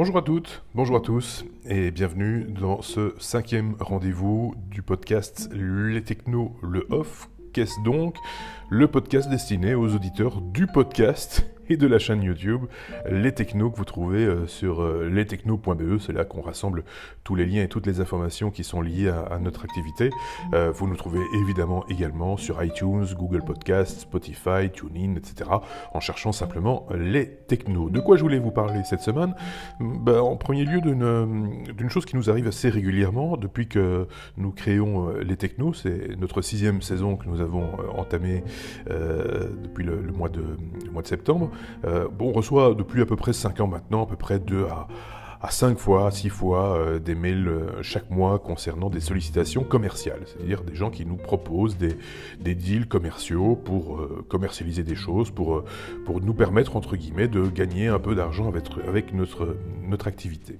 Bonjour à toutes, bonjour à tous et bienvenue dans ce cinquième rendez-vous du podcast Les Technos, le Off. Qu'est-ce donc Le podcast destiné aux auditeurs du podcast? Et de la chaîne YouTube Les Technos que vous trouvez euh, sur euh, lestechnos.be. C'est là qu'on rassemble tous les liens et toutes les informations qui sont liées à, notre activité. Euh, vous nous trouvez évidemment également sur iTunes, Google Podcasts, Spotify, TuneIn, etc. en cherchant simplement les Technos. De quoi je voulais vous parler cette semaine? Ben, En premier lieu d'une chose qui nous arrive assez régulièrement depuis que nous créons les Technos. C'est notre sixième saison que nous avons entamée depuis le mois de septembre. Euh, on reçoit depuis à peu près 5 ans maintenant, à peu près 2 à à 5 fois, 6 fois euh, des mails euh, chaque mois concernant des sollicitations commerciales, c'est-à-dire des gens qui nous proposent des, des deals commerciaux pour commercialiser des choses, pour, pour nous permettre, entre guillemets, de gagner un peu d'argent avec notre, notre activité.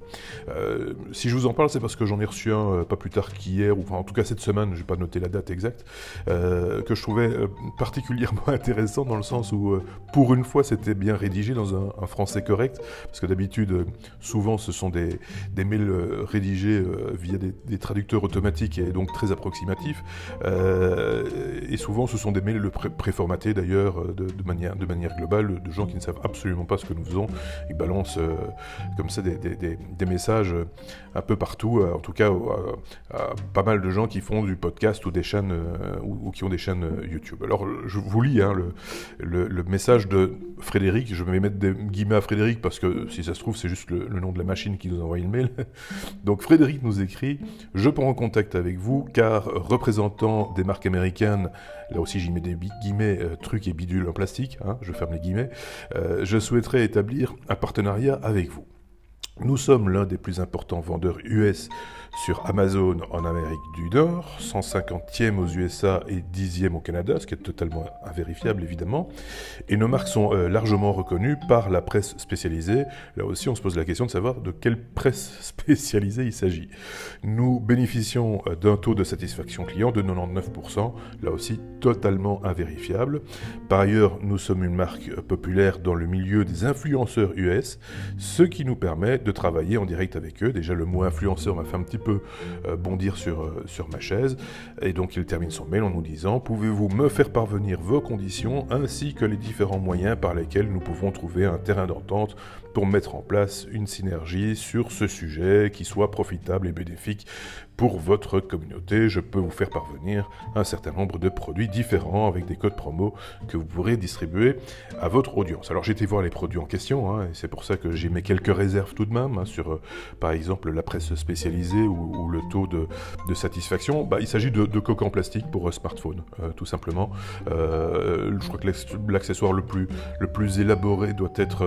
si je vous en parle, c'est parce que j'en ai reçu un pas plus tard qu'hier, ou enfin, en tout cas cette semaine, je vais pas noter la date exacte, que je trouvais particulièrement intéressant dans le sens où, pour une fois, c'était bien rédigé dans un, français correct, parce que d'habitude, souvent, ce sont des, mails euh, rédigés euh, via des, traducteurs automatiques et donc très approximatifs. Euh, et souvent, ce sont des mails préformatés d'ailleurs de manière globale de gens qui ne savent absolument pas ce que nous faisons. Ils balancent comme ça des, messages un peu partout, en tout cas à, pas mal de gens qui font du podcast ou des chaînes ou, qui ont des chaînes YouTube. Alors, je vous lis hein, le, message de Frédéric. Je vais mettre des guillemets à Frédéric parce que si ça se trouve, c'est juste le, nom de la machine qui nous a envoyé le mail. Donc Frédéric nous écrit Je prends contact avec vous car représentant des marques américaines, là aussi j'y mets des guillemets, euh, trucs et bidules en plastique, hein, je ferme les guillemets, euh, je souhaiterais établir un partenariat avec vous. Nous sommes l'un des plus importants vendeurs US sur Amazon en Amérique du Nord, 150e aux USA et 10e au Canada, ce qui est totalement invérifiable évidemment. Et nos marques sont euh, largement reconnues par la presse spécialisée. Là aussi, on se pose la question de savoir de quelle presse spécialisée il s'agit. Nous bénéficions euh, d'un taux de satisfaction client de 99%, là aussi totalement invérifiable. Par ailleurs, nous sommes une marque populaire dans le milieu des influenceurs US, ce qui nous permet de travailler en direct avec eux. Déjà, le mot influenceur m'a fait un petit peu euh, bondir sur, euh, sur ma chaise. Et donc, il termine son mail en nous disant Pouvez-vous me faire parvenir vos conditions ainsi que les différents moyens par lesquels nous pouvons trouver un terrain d'entente pour mettre en place une synergie sur ce sujet qui soit profitable et bénéfique pour votre communauté. Je peux vous faire parvenir un certain nombre de produits différents avec des codes promo que vous pourrez distribuer à votre audience. Alors j'ai été voir les produits en question, hein, et c'est pour ça que j'ai mis quelques réserves tout de même hein, sur, euh, par exemple, la presse spécialisée ou, le taux de, satisfaction. Bah, il s'agit de, coques en plastique pour euh, smartphone, euh, tout simplement. je crois que l'accessoire le plus, le plus élaboré doit être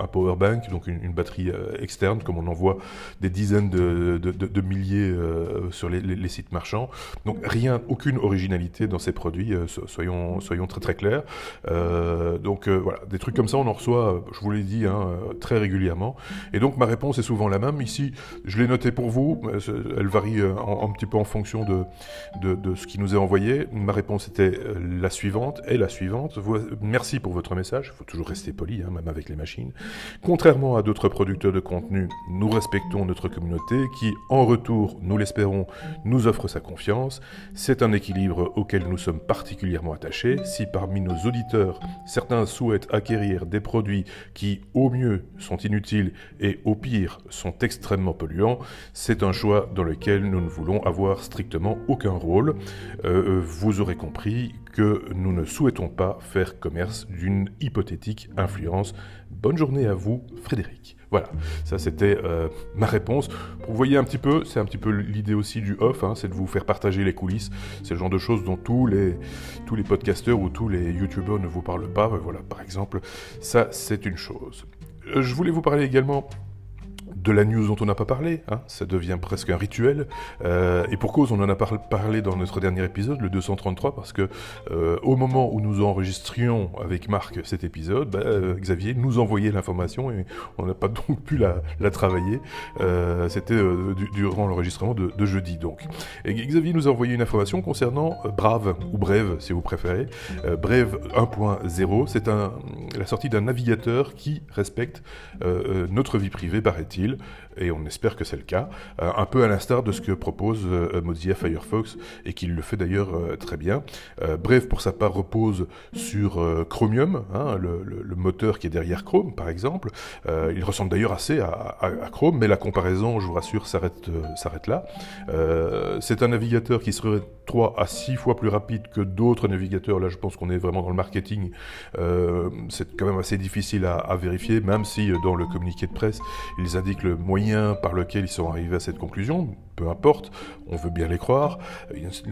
un power donc une, batterie externe, comme on en voit des dizaines de, milliers euh, sur les, sites marchands. Donc rien, aucune originalité dans ces produits, euh, soyons, soyons très très clairs. Euh, donc voilà, des trucs comme ça, on en reçoit, je vous l'ai dit, hein, très régulièrement. Et donc ma réponse est souvent la même. Ici, je l'ai noté pour vous, elle varie un, petit peu en fonction de, de, ce qui nous est envoyé. Ma réponse était la suivante et la suivante. Merci pour votre message, il faut toujours rester poli, hein, même avec les machines. Contrairement à d'autres producteurs de contenu, nous respectons notre communauté qui, en retour, nous l'espérons, nous offre sa confiance. C'est un équilibre auquel nous sommes particulièrement attachés. Si parmi nos auditeurs, certains souhaitent acquérir des produits qui, au mieux, sont inutiles et au pire, sont extrêmement polluants, c'est un choix dans lequel nous ne voulons avoir strictement aucun rôle. Euh, vous aurez compris que nous ne souhaitons pas faire commerce d'une hypothétique influence. Bonne journée à vous, Frédéric. Voilà, ça c'était euh, ma réponse. Vous voyez un petit peu, c'est un petit peu l'idée aussi du off, hein, c'est de vous faire partager les coulisses. C'est le genre de choses dont tous les, tous les podcasteurs ou tous les youtubeurs ne vous parlent pas. Voilà, par exemple, ça c'est une chose. Euh, je voulais vous parler également de la news dont on n'a pas parlé, hein, ça devient presque un rituel. Euh, et pour cause, on en a parlé dans notre dernier épisode, le 233, parce que euh, au moment où nous enregistrions avec Marc cet épisode, bah, euh, Xavier nous envoyait l'information et on n'a pas donc pu la, travailler. C'était durant l'enregistrement de, jeudi, donc. Et Xavier nous a envoyé une information concernant Brave, ou Brève, si vous préférez. Brève 1.0, c'est la sortie d'un navigateur qui respecte notre vie privée, paraît-il, et on espère que c'est le cas, un peu à l'instar de ce que propose Mozilla Firefox, et qu'il le fait d'ailleurs très bien. Bref, pour sa part, repose sur Chromium, hein, le, moteur qui est derrière Chrome, par exemple. il ressemble d'ailleurs assez à, Chrome, mais la comparaison, je vous rassure, s'arrête là. c'est un navigateur qui serait 3 à 6 fois plus rapide que d'autres navigateurs. Là, je pense qu'on est vraiment dans le marketing. Euh, c'est quand même assez difficile à, vérifier, même si euh, dans le communiqué de presse, ils indiquent le moyen par lequel ils sont arrivés à cette conclusion. Peu importe, on veut bien les croire.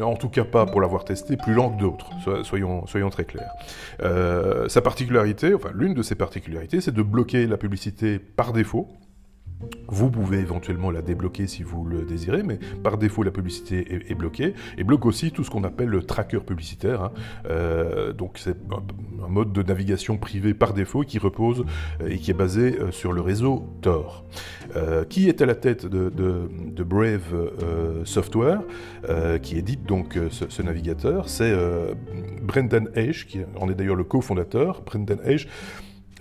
En tout cas, pas pour l'avoir testé, plus lent que d'autres. Soyons, très clairs. Euh, sa particularité, enfin l'une de ses particularités, c'est de bloquer la publicité par défaut. Vous pouvez éventuellement la débloquer si vous le désirez, mais par défaut la publicité est, bloquée et bloque aussi tout ce qu'on appelle le tracker publicitaire. Hein. Euh, donc c'est un, mode de navigation privé par défaut qui repose euh, et qui est basé euh, sur le réseau Tor. qui est à la tête de, Brave Software, qui édite donc ce, navigateur C'est Brendan Eich, qui en est d'ailleurs le cofondateur. Brendan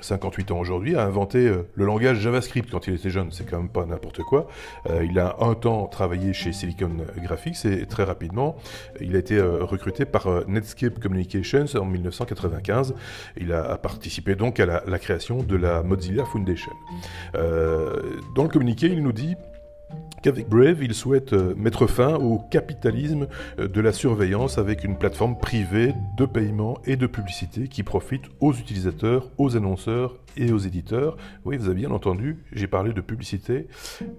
58 ans aujourd'hui, a inventé euh, le langage JavaScript quand il était jeune. C'est quand même pas n'importe quoi. Euh, il a un temps travaillé chez Silicon Graphics et très rapidement, il a été euh, recruté par Netscape Communications en 1995. Il a, participé donc à la, la, création de la Mozilla Foundation. dans le communiqué, il nous dit qu'avec Brave, il souhaite euh, mettre fin au capitalisme euh, de la surveillance avec une plateforme privée de paiement et de publicité qui profite aux utilisateurs, aux annonceurs et aux éditeurs. Oui, vous avez bien entendu, j'ai parlé de publicité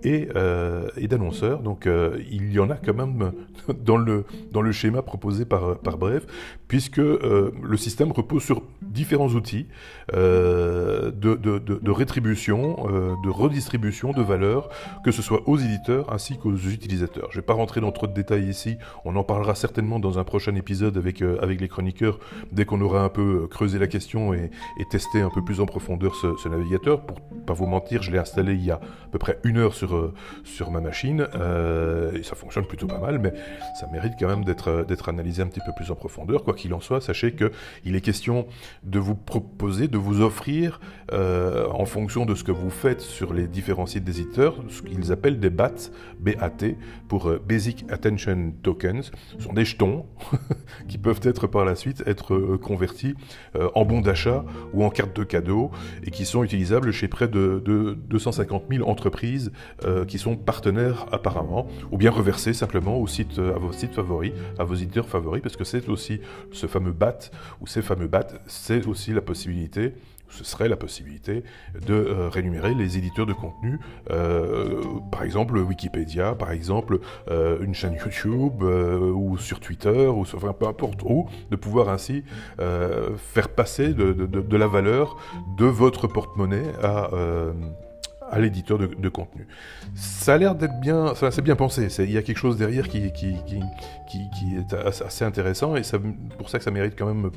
et, euh, d'annonceurs, donc il y en a quand même dans le, schéma proposé par, par Brave, puisque le système repose sur différents outils de, de, rétribution, de redistribution de valeur, que ce soit aux éditeurs, ainsi qu'aux utilisateurs. Je ne vais pas rentrer dans trop de détails ici, on en parlera certainement dans un prochain épisode avec, euh, avec les chroniqueurs dès qu'on aura un peu euh, creusé la question et, testé un peu plus en profondeur ce, navigateur. Pour pas vous mentir, je l'ai installé il y a à peu près une heure sur, euh, sur ma machine et ça fonctionne plutôt pas mal, mais ça mérite quand même d'être analysé un petit peu plus en profondeur. Quoi qu'il en soit, sachez qu'il est question de vous proposer, de vous offrir en fonction de ce que vous faites sur les différents sites d'éditeurs, ce qu'ils appellent des BAT, pour euh, Basic Attention Tokens. Ce sont des jetons qui peuvent être par la suite être euh, convertis euh, en bons d'achat ou en cartes de cadeau et qui sont utilisables chez près de, 250 000 entreprises qui sont partenaires apparemment, ou bien reversés simplement au site, à vos sites favoris, à vos éditeurs favoris, parce que c'est aussi ce fameux BAT ou ces fameux BAT, c'est aussi la possibilité ce serait la possibilité de euh, rémunérer les éditeurs de contenu, euh, par exemple Wikipédia, par exemple euh, une chaîne YouTube ou sur Twitter, ou enfin, peu importe où, de pouvoir ainsi faire passer de, la valeur de votre porte-monnaie à l'éditeur de, contenu. Ça a l'air d'être bien, ça c'est bien pensé. Il y a quelque chose derrière qui, qui, est assez intéressant et c'est pour ça que ça mérite quand même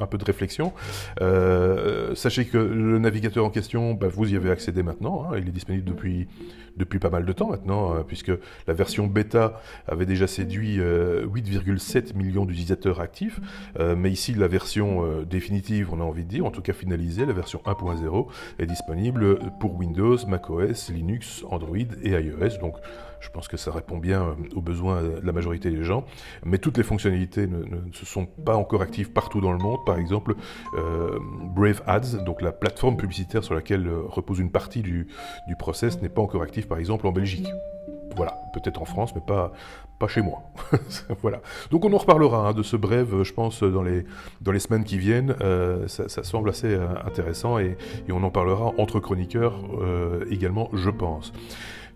un peu de réflexion. Euh, sachez que le navigateur en question, bah, vous y avez accédé maintenant. Hein. il est disponible depuis depuis pas mal de temps maintenant, hein, puisque la version bêta avait déjà séduit 8,7 euh, millions d'utilisateurs actifs. Euh, mais ici, la version définitive, on a envie de dire, en tout cas finalisée, la version 1.0 est disponible pour Windows, macOS, Linux, Android et iOS. Donc je pense que ça répond bien euh, aux besoins de la majorité des gens. Mais toutes les fonctionnalités ne, se sont pas encore actives partout dans le monde. Par exemple, euh, Brave Ads, donc la plateforme publicitaire sur laquelle euh, repose une partie du, du process, n'est pas encore active par exemple en Belgique. Voilà, peut-être en France, mais pas, pas chez moi. voilà. Donc on en reparlera hein, de ce brève, je pense, dans les, dans les semaines qui viennent. ça, semble assez intéressant et, on en parlera entre chroniqueurs également, je pense.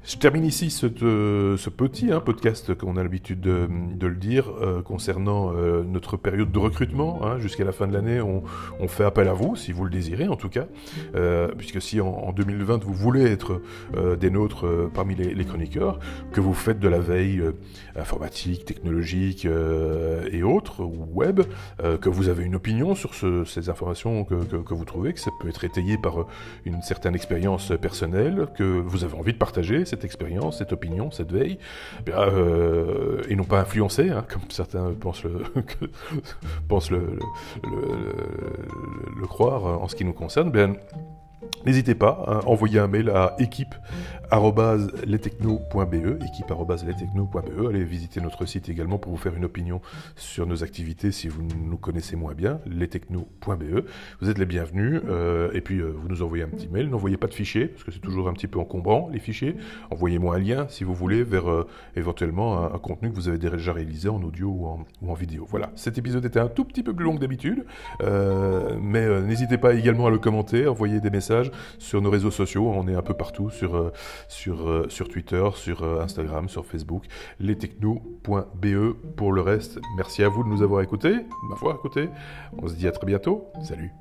Je termine ici ce, euh, petit hein, podcast qu'on a l'habitude de, le dire euh, concernant euh, notre période de recrutement. Hein, Jusqu'à la fin de l'année, on, on, fait appel à vous, si vous le désirez en tout cas, puisque si en, en, 2020 vous voulez être des nôtres parmi les, chroniqueurs, que vous faites de la veille informatique, technologique et autres, ou web, que vous avez une opinion sur ce, ces informations que, que, vous trouvez, que ça peut être étayé par une certaine expérience personnelle, que vous avez envie de partager, cette expérience, cette opinion, cette veille, eh euh, et non pas influencer, hein, comme certains pensent le, pensent le, le, croire en ce qui nous concerne, bien, N'hésitez pas à envoyer un mail à équipe.lestechno.be, équipe.lestechno.be. Allez visiter notre site également pour vous faire une opinion sur nos activités si vous nous connaissez moins bien, lestechno.be. Vous êtes les bienvenus euh, et puis euh, vous nous envoyez un petit mail. N'envoyez pas de fichiers parce que c'est toujours un petit peu encombrant les fichiers. Envoyez-moi un lien si vous voulez vers euh, éventuellement un, contenu que vous avez déjà réalisé en audio ou en, ou en, vidéo. Voilà, cet épisode était un tout petit peu plus long que d'habitude, mais n'hésitez pas également à le commenter, envoyer des messages sur nos réseaux sociaux. On est un peu partout sur, euh, euh, Twitter, sur euh, Instagram, sur Facebook, lestechno.be. Pour le reste, merci à vous de nous avoir écoutés, ma foi, écoutez. On se dit à très bientôt. Salut.